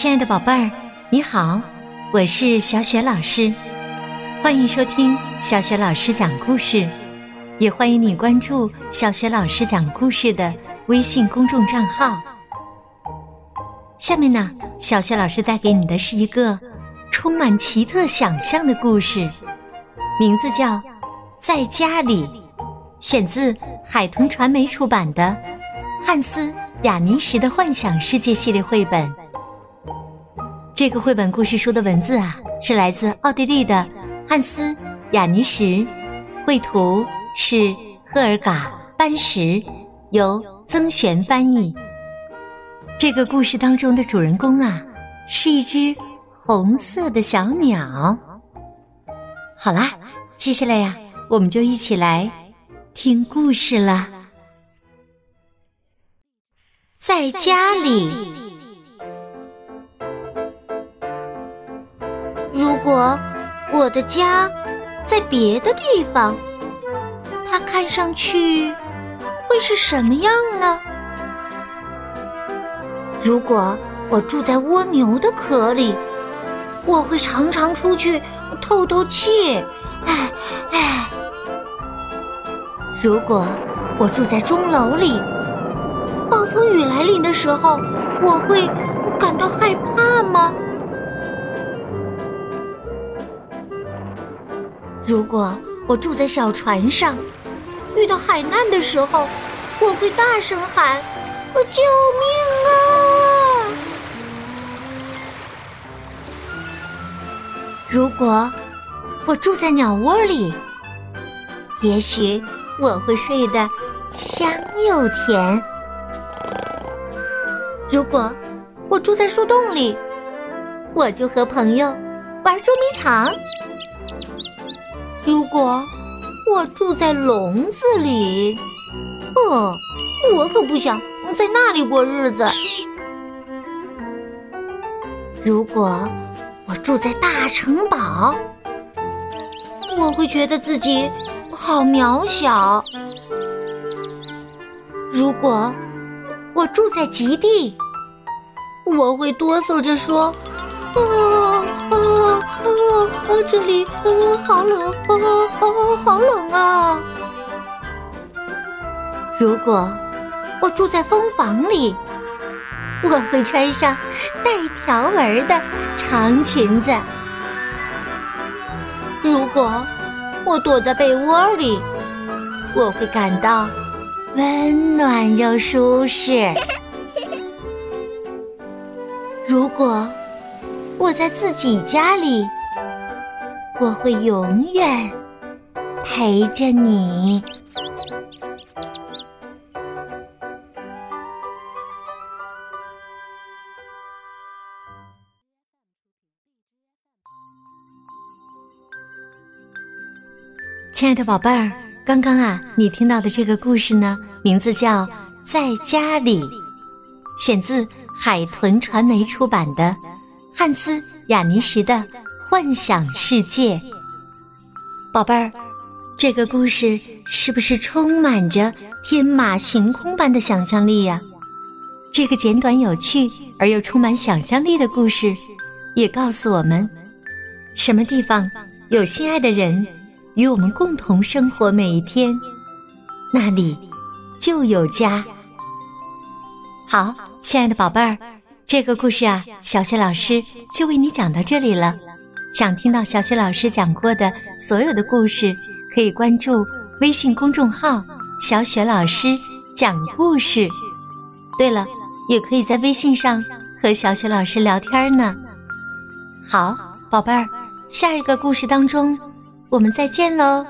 亲爱的宝贝儿，你好，我是小雪老师，欢迎收听小雪老师讲故事，也欢迎你关注小雪老师讲故事的微信公众账号。下面呢，小雪老师带给你的是一个充满奇特想象的故事，名字叫《在家里》，选自海豚传媒出版的《汉斯·雅尼什的幻想世界》系列绘本。这个绘本故事书的文字啊，是来自奥地利的汉斯·雅尼什，绘图是赫尔嘎·班什，由曾璇翻译。这个故事当中的主人公啊，是一只红色的小鸟。好啦，接下来呀，我们就一起来听故事了。在家里。我的家在别的地方，它看上去会是什么样呢？如果我住在蜗牛的壳里，我会常常出去透透气。哎哎，如果我住在钟楼里，暴风雨来临的时候，我会感到害怕吗？如果我住在小船上，遇到海难的时候，我会大声喊：“救命啊！”如果我住在鸟窝里，也许我会睡得香又甜。如果我住在树洞里，我就和朋友玩捉迷藏。住在笼子里，哦，我可不想在那里过日子。如果我住在大城堡，我会觉得自己好渺小。如果我住在极地，我会哆嗦着说：“啊啊！”啊，这里呃好冷，啊啊好冷啊！如果我住在蜂房里，我会穿上带条纹的长裙子；如果我躲在被窝里，我会感到温暖又舒适。如果我在自己家里，我会永远陪着你。亲爱的宝贝儿，刚刚啊，你听到的这个故事呢，名字叫《在家里》，选自海豚传媒出版的汉斯·雅尼什的。幻想世界，宝贝儿，这个故事是不是充满着天马行空般的想象力呀？这个简短有趣而又充满想象力的故事，也告诉我们，什么地方有心爱的人与我们共同生活每一天，那里就有家。好，亲爱的宝贝儿，这个故事啊，小雪老师就为你讲到这里了。想听到小雪老师讲过的所有的故事，可以关注微信公众号“小雪老师讲故事”。对了，也可以在微信上和小雪老师聊天呢。好，宝贝儿，下一个故事当中，我们再见喽。